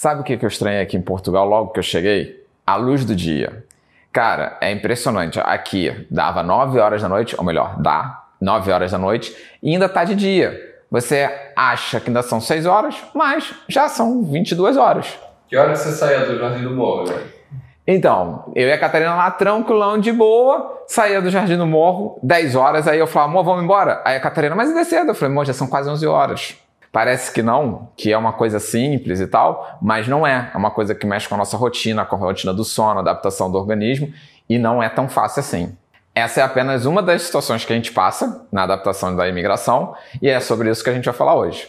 Sabe o que eu estranhei aqui em Portugal logo que eu cheguei? A luz do dia. Cara, é impressionante. Aqui dava 9 horas da noite, ou melhor, dá 9 horas da noite e ainda tá de dia. Você acha que ainda são 6 horas, mas já são 22 horas. Que hora você saía do Jardim do Morro, velho? Então, eu e a Catarina lá, tranquilão, de boa, saía do Jardim do Morro, 10 horas, aí eu falava, amor, vamos embora. Aí a Catarina, mas ainda é cedo. Eu falei, amor, já são quase 11 horas. Parece que não, que é uma coisa simples e tal, mas não é. É uma coisa que mexe com a nossa rotina, com a rotina do sono, adaptação do organismo, e não é tão fácil assim. Essa é apenas uma das situações que a gente passa na adaptação da imigração, e é sobre isso que a gente vai falar hoje.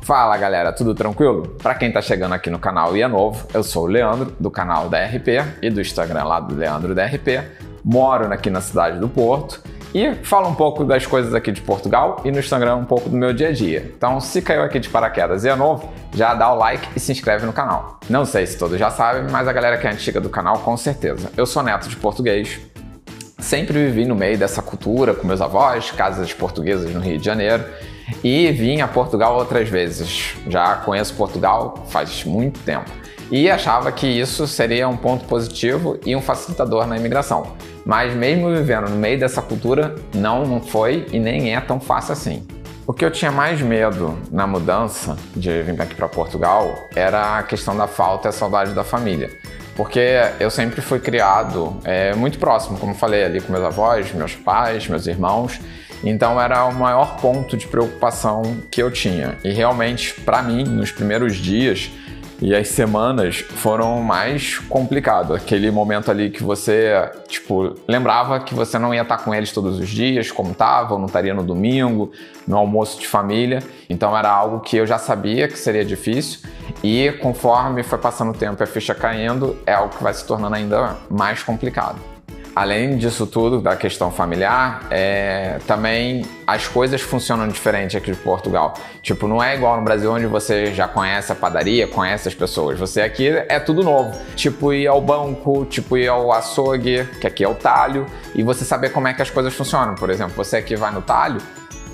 Fala galera, tudo tranquilo? Para quem tá chegando aqui no canal e é novo, eu sou o Leandro, do canal da RP e do Instagram lá do Leandro da RP moro aqui na cidade do Porto e falo um pouco das coisas aqui de Portugal e no Instagram um pouco do meu dia a dia. Então, se caiu aqui de paraquedas e é novo, já dá o like e se inscreve no canal. Não sei se todos já sabem, mas a galera que é antiga do canal com certeza. Eu sou neto de português, sempre vivi no meio dessa cultura com meus avós, casas portuguesas no Rio de Janeiro. E vim a Portugal outras vezes. Já conheço Portugal faz muito tempo. E achava que isso seria um ponto positivo e um facilitador na imigração. Mas mesmo vivendo no meio dessa cultura, não foi e nem é tão fácil assim. O que eu tinha mais medo na mudança de vir aqui para Portugal era a questão da falta e a saudade da família. Porque eu sempre fui criado é, muito próximo, como falei, ali com meus avós, meus pais, meus irmãos. Então era o maior ponto de preocupação que eu tinha. E realmente, para mim, nos primeiros dias, e as semanas foram mais complicado. Aquele momento ali que você, tipo, lembrava que você não ia estar com eles todos os dias, como estava, não estaria no domingo, no almoço de família. Então era algo que eu já sabia que seria difícil. E conforme foi passando o tempo e a ficha caindo, é algo que vai se tornando ainda mais complicado. Além disso tudo, da questão familiar, é, também as coisas funcionam diferente aqui de Portugal. Tipo, não é igual no Brasil onde você já conhece a padaria, conhece as pessoas. Você aqui é tudo novo. Tipo, ir ao banco, tipo, ir ao açougue, que aqui é o talho, e você saber como é que as coisas funcionam. Por exemplo, você aqui vai no talho,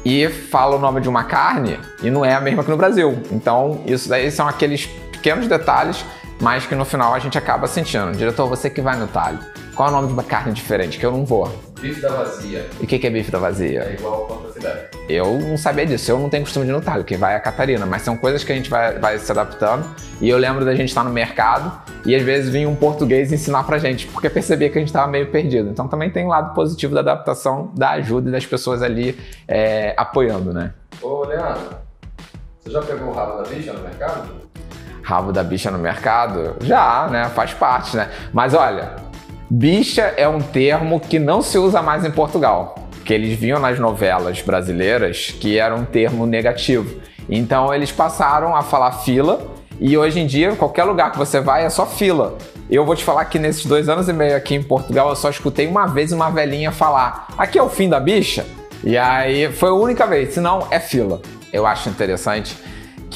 e fala o nome de uma carne e não é a mesma que no Brasil. Então, isso daí são aqueles pequenos detalhes, mas que no final a gente acaba sentindo. Diretor, você que vai no talho. Qual é o nome de uma carne diferente? Que eu não vou. Bife da vazia. E o que, que é bife da vazia? É igual filé. Eu não sabia disso. Eu não tenho costume de no talho, que vai a Catarina. Mas são coisas que a gente vai, vai se adaptando. E eu lembro da gente estar no mercado e às vezes vinha um português ensinar pra gente, porque percebia que a gente estava meio perdido. Então também tem um lado positivo da adaptação, da ajuda e das pessoas ali é, apoiando, né? Ô, Leandro, você já pegou o rabo da bicha no mercado? Rabo da bicha no mercado? Já, né? Faz parte, né? Mas olha, Bicha é um termo que não se usa mais em Portugal, que eles viam nas novelas brasileiras que era um termo negativo. Então eles passaram a falar fila e hoje em dia, qualquer lugar que você vai é só fila. Eu vou te falar que nesses dois anos e meio aqui em Portugal eu só escutei uma vez uma velhinha falar: aqui é o fim da bicha? E aí foi a única vez, senão é fila. Eu acho interessante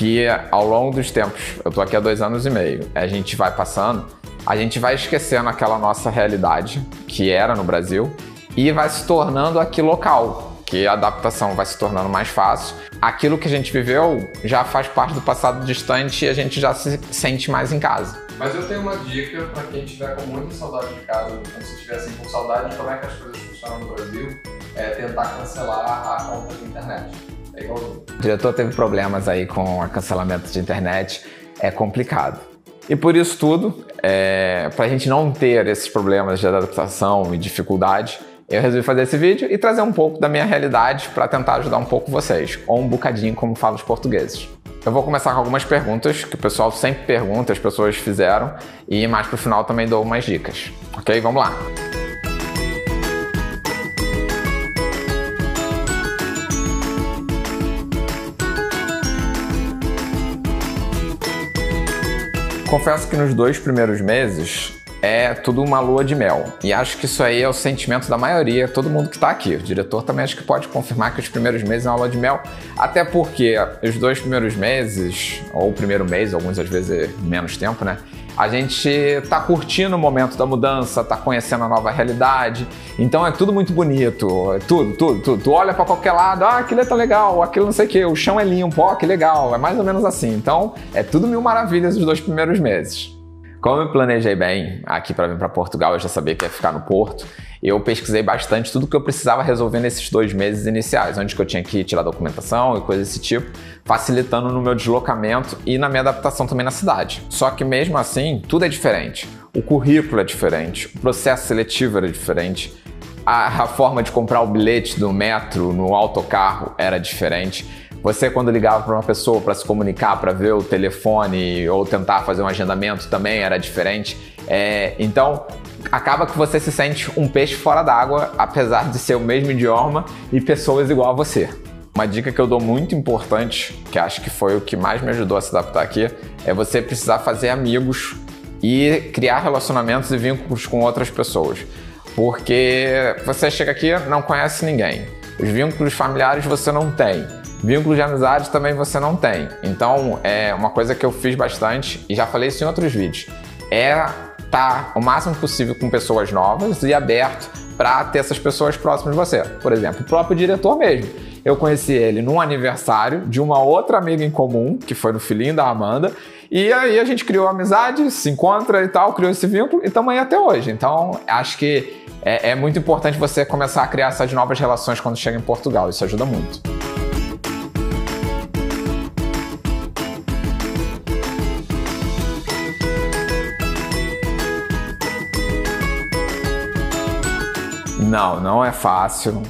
que ao longo dos tempos, eu tô aqui há dois anos e meio, a gente vai passando a gente vai esquecendo aquela nossa realidade que era no Brasil e vai se tornando aqui local, que a adaptação vai se tornando mais fácil. Aquilo que a gente viveu já faz parte do passado distante e a gente já se sente mais em casa. Mas eu tenho uma dica para quem tiver com muita saudade de casa, quando se estiver assim, com saudade de como é que as coisas funcionam no Brasil, é tentar cancelar a conta de internet. É igualzinho. O diretor teve problemas aí com o cancelamento de internet, é complicado. E por isso tudo, é, para a gente não ter esses problemas de adaptação e dificuldade, eu resolvi fazer esse vídeo e trazer um pouco da minha realidade para tentar ajudar um pouco vocês, ou um bocadinho como falam os portugueses. Eu vou começar com algumas perguntas que o pessoal sempre pergunta, as pessoas fizeram, e mais pro final também dou umas dicas. Ok? Vamos lá! Confesso que nos dois primeiros meses é tudo uma lua de mel. E acho que isso aí é o sentimento da maioria, todo mundo que está aqui. O diretor também acho que pode confirmar que os primeiros meses é uma lua de mel, até porque os dois primeiros meses, ou o primeiro mês, alguns às vezes é menos tempo, né? a gente tá curtindo o momento da mudança, tá conhecendo a nova realidade. Então é tudo muito bonito, é tudo, tudo, tudo. Tu olha para qualquer lado, ah, aquilo é tão legal, aquilo não sei o que, o chão é limpo, ó, que legal. É mais ou menos assim. Então é tudo mil maravilhas os dois primeiros meses. Como eu planejei bem aqui para vir para Portugal, eu já sabia que ia ficar no Porto. Eu pesquisei bastante tudo que eu precisava resolver nesses dois meses iniciais, onde eu tinha que tirar documentação e coisas desse tipo, facilitando no meu deslocamento e na minha adaptação também na cidade. Só que mesmo assim, tudo é diferente. O currículo é diferente, o processo seletivo era diferente, a, a forma de comprar o bilhete do metro no autocarro era diferente. Você, quando ligava para uma pessoa para se comunicar, para ver o telefone ou tentar fazer um agendamento, também era diferente. É, então, acaba que você se sente um peixe fora d'água, apesar de ser o mesmo idioma e pessoas igual a você. Uma dica que eu dou muito importante, que acho que foi o que mais me ajudou a se adaptar aqui, é você precisar fazer amigos e criar relacionamentos e vínculos com outras pessoas. Porque você chega aqui não conhece ninguém. Os vínculos familiares você não tem. Vínculos de amizade também você não tem. Então, é uma coisa que eu fiz bastante e já falei isso em outros vídeos. É estar o máximo possível com pessoas novas e aberto para ter essas pessoas próximas de você. Por exemplo, o próprio diretor mesmo. Eu conheci ele num aniversário de uma outra amiga em comum, que foi no filhinho da Amanda, e aí a gente criou amizade, se encontra e tal, criou esse vínculo e aí até hoje. Então, acho que é, é muito importante você começar a criar essas novas relações quando chega em Portugal. Isso ajuda muito. Não, não é fácil.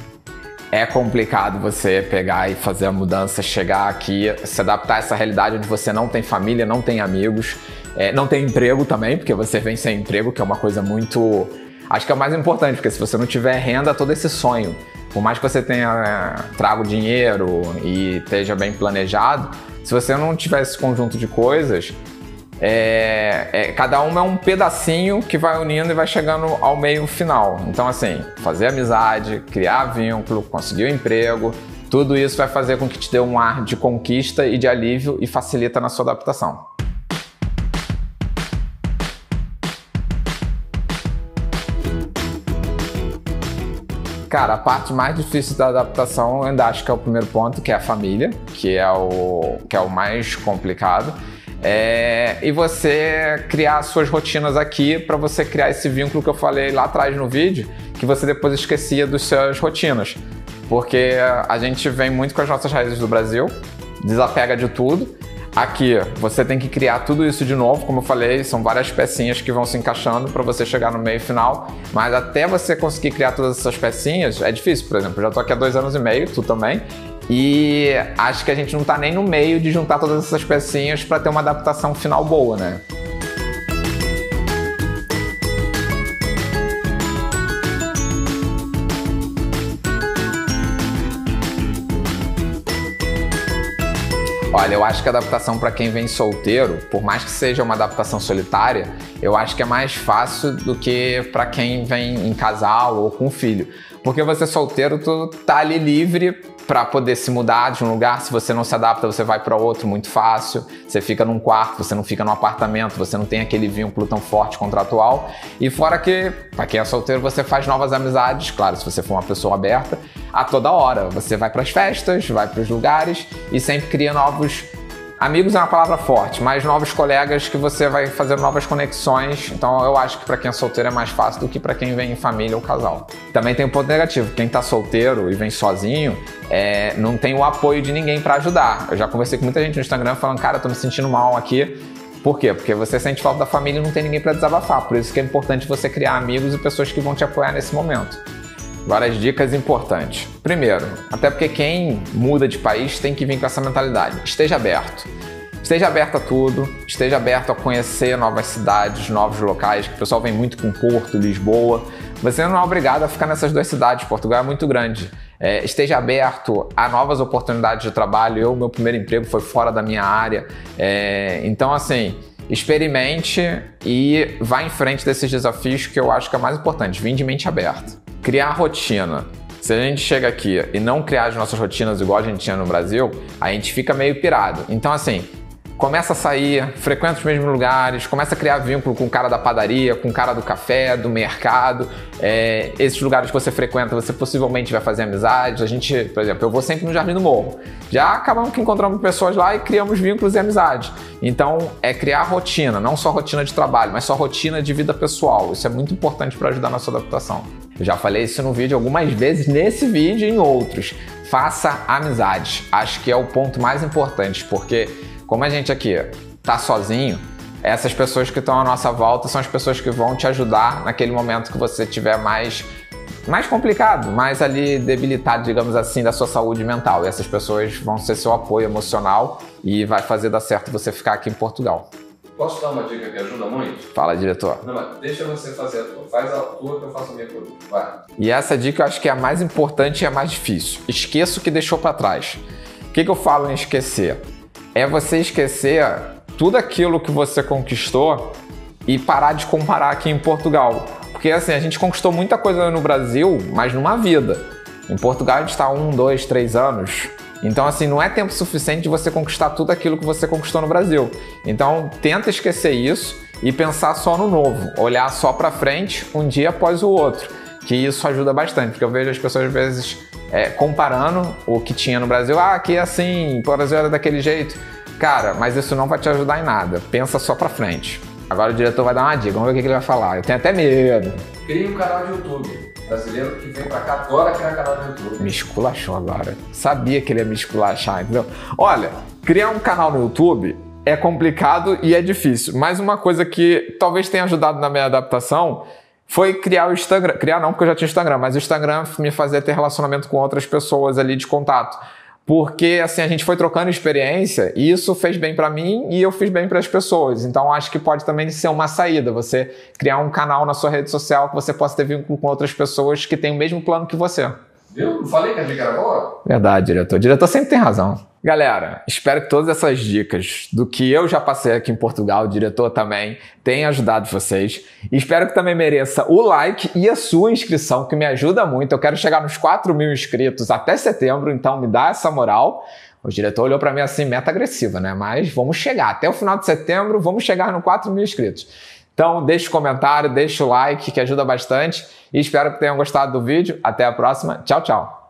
É complicado você pegar e fazer a mudança, chegar aqui, se adaptar a essa realidade onde você não tem família, não tem amigos, é, não tem emprego também, porque você vem sem emprego, que é uma coisa muito. Acho que é o mais importante, porque se você não tiver renda, todo esse sonho, por mais que você tenha é, trago dinheiro e esteja bem planejado, se você não tiver esse conjunto de coisas, é, é, cada uma é um pedacinho que vai unindo e vai chegando ao meio final. Então, assim, fazer amizade, criar vínculo, conseguir um emprego, tudo isso vai fazer com que te dê um ar de conquista e de alívio e facilita na sua adaptação. Cara, a parte mais difícil da adaptação, eu ainda acho que é o primeiro ponto, que é a família, que é o, que é o mais complicado. É, e você criar suas rotinas aqui para você criar esse vínculo que eu falei lá atrás no vídeo, que você depois esquecia dos suas rotinas. Porque a gente vem muito com as nossas raízes do Brasil, desapega de tudo. Aqui você tem que criar tudo isso de novo, como eu falei, são várias pecinhas que vão se encaixando para você chegar no meio final. Mas até você conseguir criar todas essas pecinhas é difícil. Por exemplo, eu já estou aqui há dois anos e meio, tu também, e acho que a gente não está nem no meio de juntar todas essas pecinhas para ter uma adaptação final boa, né? Olha, eu acho que a adaptação para quem vem solteiro, por mais que seja uma adaptação solitária, eu acho que é mais fácil do que para quem vem em casal ou com filho. Porque você solteiro, tu tá ali livre para poder se mudar de um lugar. Se você não se adapta, você vai para outro muito fácil. Você fica num quarto, você não fica num apartamento, você não tem aquele vínculo tão forte contratual. E fora que, para quem é solteiro, você faz novas amizades, claro, se você for uma pessoa aberta, a toda hora. Você vai para as festas, vai para os lugares e sempre cria novos Amigos é uma palavra forte, mas novos colegas que você vai fazer novas conexões. Então eu acho que para quem é solteiro é mais fácil do que para quem vem em família ou casal. Também tem um ponto negativo: quem está solteiro e vem sozinho é, não tem o apoio de ninguém para ajudar. Eu já conversei com muita gente no Instagram falando, cara, tô me sentindo mal aqui. Por quê? Porque você sente falta da família e não tem ninguém para desabafar. Por isso que é importante você criar amigos e pessoas que vão te apoiar nesse momento. Várias dicas importantes. Primeiro, até porque quem muda de país tem que vir com essa mentalidade. Esteja aberto. Esteja aberto a tudo, esteja aberto a conhecer novas cidades, novos locais, que o pessoal vem muito com Porto, Lisboa. Você não é obrigado a ficar nessas duas cidades, Portugal é muito grande. É, esteja aberto a novas oportunidades de trabalho. Eu, meu primeiro emprego foi fora da minha área. É, então, assim, experimente e vá em frente desses desafios que eu acho que é mais importante. Vim de mente aberta. Criar rotina. Se a gente chega aqui e não criar as nossas rotinas igual a gente tinha no Brasil, a gente fica meio pirado. Então, assim, começa a sair, frequenta os mesmos lugares, começa a criar vínculo com o cara da padaria, com o cara do café, do mercado. É, esses lugares que você frequenta, você possivelmente vai fazer amizades. A gente, por exemplo, eu vou sempre no Jardim do Morro. Já acabamos que encontramos pessoas lá e criamos vínculos e amizades. Então, é criar rotina, não só rotina de trabalho, mas só rotina de vida pessoal. Isso é muito importante para ajudar na sua adaptação. Eu já falei isso no vídeo algumas vezes, nesse vídeo e em outros. Faça amizades. Acho que é o ponto mais importante, porque como a gente aqui tá sozinho, essas pessoas que estão à nossa volta são as pessoas que vão te ajudar naquele momento que você tiver mais mais complicado, mais ali debilitado, digamos assim, da sua saúde mental. E essas pessoas vão ser seu apoio emocional e vai fazer dar certo você ficar aqui em Portugal. Posso dar uma dica que ajuda muito? Fala, diretor. Não, mas deixa você fazer a tua. Faz a tua que eu faço a minha produto. Vai. E essa dica eu acho que é a mais importante e a mais difícil. Esqueça o que deixou para trás. O que, que eu falo em esquecer? é você esquecer tudo aquilo que você conquistou e parar de comparar aqui em Portugal. Porque assim, a gente conquistou muita coisa no Brasil, mas numa vida. Em Portugal a gente está um, dois, três anos. Então, assim, não é tempo suficiente de você conquistar tudo aquilo que você conquistou no Brasil. Então, tenta esquecer isso e pensar só no novo, olhar só para frente um dia após o outro, que isso ajuda bastante, porque eu vejo as pessoas às vezes é, comparando o que tinha no Brasil. Ah, aqui é assim, o Brasil era daquele jeito. Cara, mas isso não vai te ajudar em nada. Pensa só pra frente. Agora o diretor vai dar uma dica, vamos ver o que ele vai falar. Eu tenho até medo. Cria um canal de YouTube. Brasileiro que vem pra cá adora criar canal de YouTube. Me esculachou agora. Sabia que ele ia me esculachar, entendeu? Olha, criar um canal no YouTube é complicado e é difícil. Mas uma coisa que talvez tenha ajudado na minha adaptação foi criar o Instagram. Criar não, porque eu já tinha Instagram, mas o Instagram me fazia ter relacionamento com outras pessoas ali de contato. Porque assim a gente foi trocando experiência e isso fez bem para mim e eu fiz bem para as pessoas. Então acho que pode também ser uma saída você criar um canal na sua rede social que você possa ter vínculo com outras pessoas que têm o mesmo plano que você. Viu? Não falei que a dica era boa? Verdade, diretor. O diretor sempre tem razão. Galera, espero que todas essas dicas do que eu já passei aqui em Portugal, o diretor também, tenham ajudado vocês. Espero que também mereça o like e a sua inscrição, que me ajuda muito. Eu quero chegar nos 4 mil inscritos até setembro, então me dá essa moral. O diretor olhou para mim assim, meta agressiva, né? Mas vamos chegar. Até o final de setembro, vamos chegar no 4 mil inscritos. Então, deixe o comentário, deixe o like, que ajuda bastante. E espero que tenham gostado do vídeo. Até a próxima. Tchau, tchau.